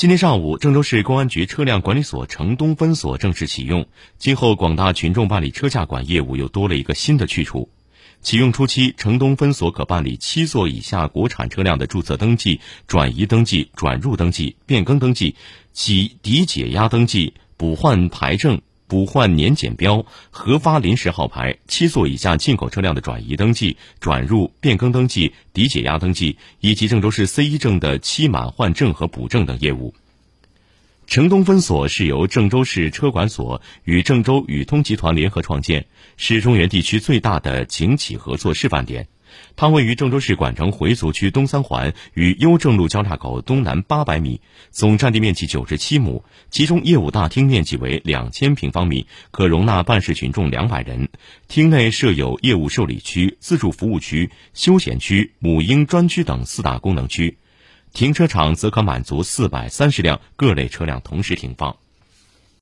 今天上午，郑州市公安局车辆管理所城东分所正式启用，今后广大群众办理车驾管业务又多了一个新的去处。启用初期，城东分所可办理七座以下国产车辆的注册登记、转移登记、转入登记、变更登记、及抵解压登记、补换牌证。补换年检标、核发临时号牌、七座以下进口车辆的转移登记、转入、变更登记、抵解压登记，以及郑州市 C 一证的期满换证和补证等业务。城东分所是由郑州市车管所与郑州宇通集团联合创建，是中原地区最大的警企合作示范点。它位于郑州市管城回族区东三环与优正路交叉口东南八百米，总占地面积九十七亩，其中业务大厅面积为两千平方米，可容纳办事群众两百人。厅内设有业务受理区、自助服务区、休闲区、母婴专区等四大功能区，停车场则可满足四百三十辆各类车辆同时停放。